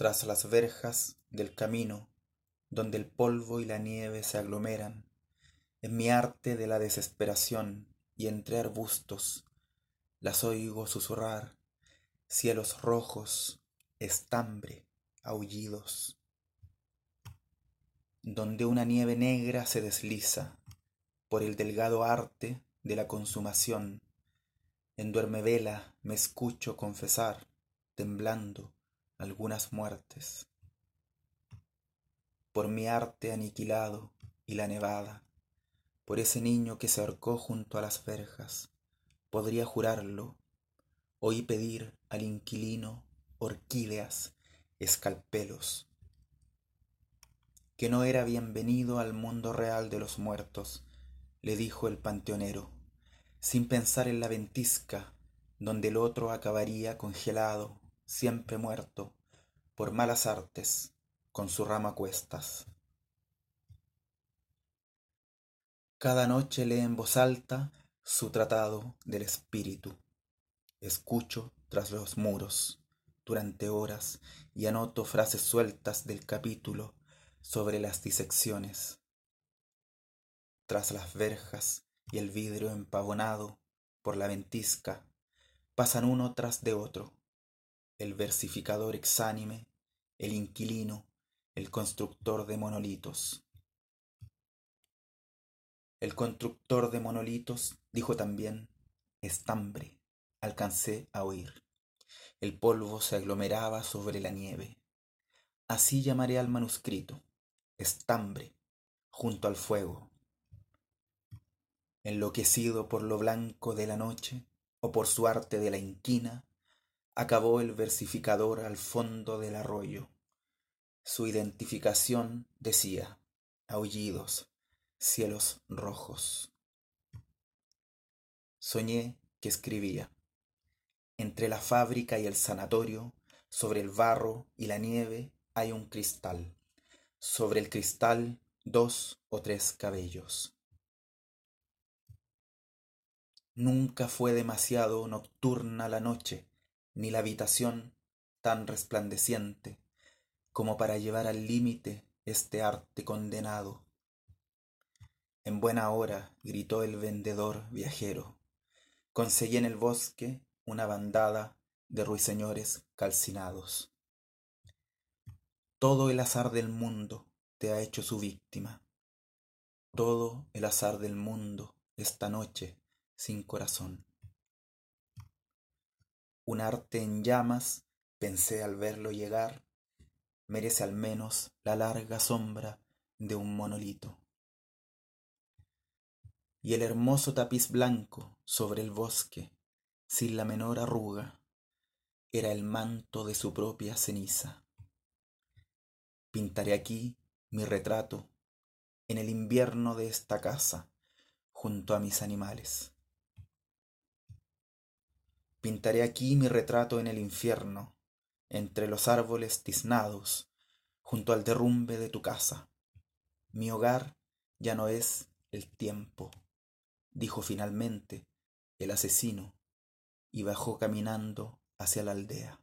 tras las verjas del camino donde el polvo y la nieve se aglomeran, en mi arte de la desesperación y entre arbustos, las oigo susurrar, cielos rojos, estambre, aullidos, donde una nieve negra se desliza por el delgado arte de la consumación, en duerme vela me escucho confesar, temblando, algunas muertes. Por mi arte aniquilado y la nevada, por ese niño que se ahorcó junto a las verjas, podría jurarlo, oí pedir al inquilino orquídeas, escalpelos, que no era bienvenido al mundo real de los muertos, le dijo el panteonero, sin pensar en la ventisca donde el otro acabaría congelado siempre muerto, por malas artes, con su rama cuestas. Cada noche lee en voz alta su tratado del espíritu. Escucho tras los muros durante horas y anoto frases sueltas del capítulo sobre las disecciones. Tras las verjas y el vidrio empavonado por la ventisca, pasan uno tras de otro el versificador exánime, el inquilino, el constructor de monolitos. El constructor de monolitos dijo también, estambre, alcancé a oír. El polvo se aglomeraba sobre la nieve. Así llamaré al manuscrito, estambre, junto al fuego. Enloquecido por lo blanco de la noche o por su arte de la inquina, acabó el versificador al fondo del arroyo. Su identificación decía, aullidos, cielos rojos. Soñé que escribía. Entre la fábrica y el sanatorio, sobre el barro y la nieve, hay un cristal. Sobre el cristal, dos o tres cabellos. Nunca fue demasiado nocturna la noche ni la habitación tan resplandeciente como para llevar al límite este arte condenado. En buena hora, gritó el vendedor viajero, conseguí en el bosque una bandada de ruiseñores calcinados. Todo el azar del mundo te ha hecho su víctima. Todo el azar del mundo esta noche sin corazón un arte en llamas, pensé al verlo llegar, merece al menos la larga sombra de un monolito. Y el hermoso tapiz blanco sobre el bosque, sin la menor arruga, era el manto de su propia ceniza. Pintaré aquí mi retrato en el invierno de esta casa, junto a mis animales. Pintaré aquí mi retrato en el infierno, entre los árboles tiznados, junto al derrumbe de tu casa. Mi hogar ya no es el tiempo, dijo finalmente el asesino, y bajó caminando hacia la aldea.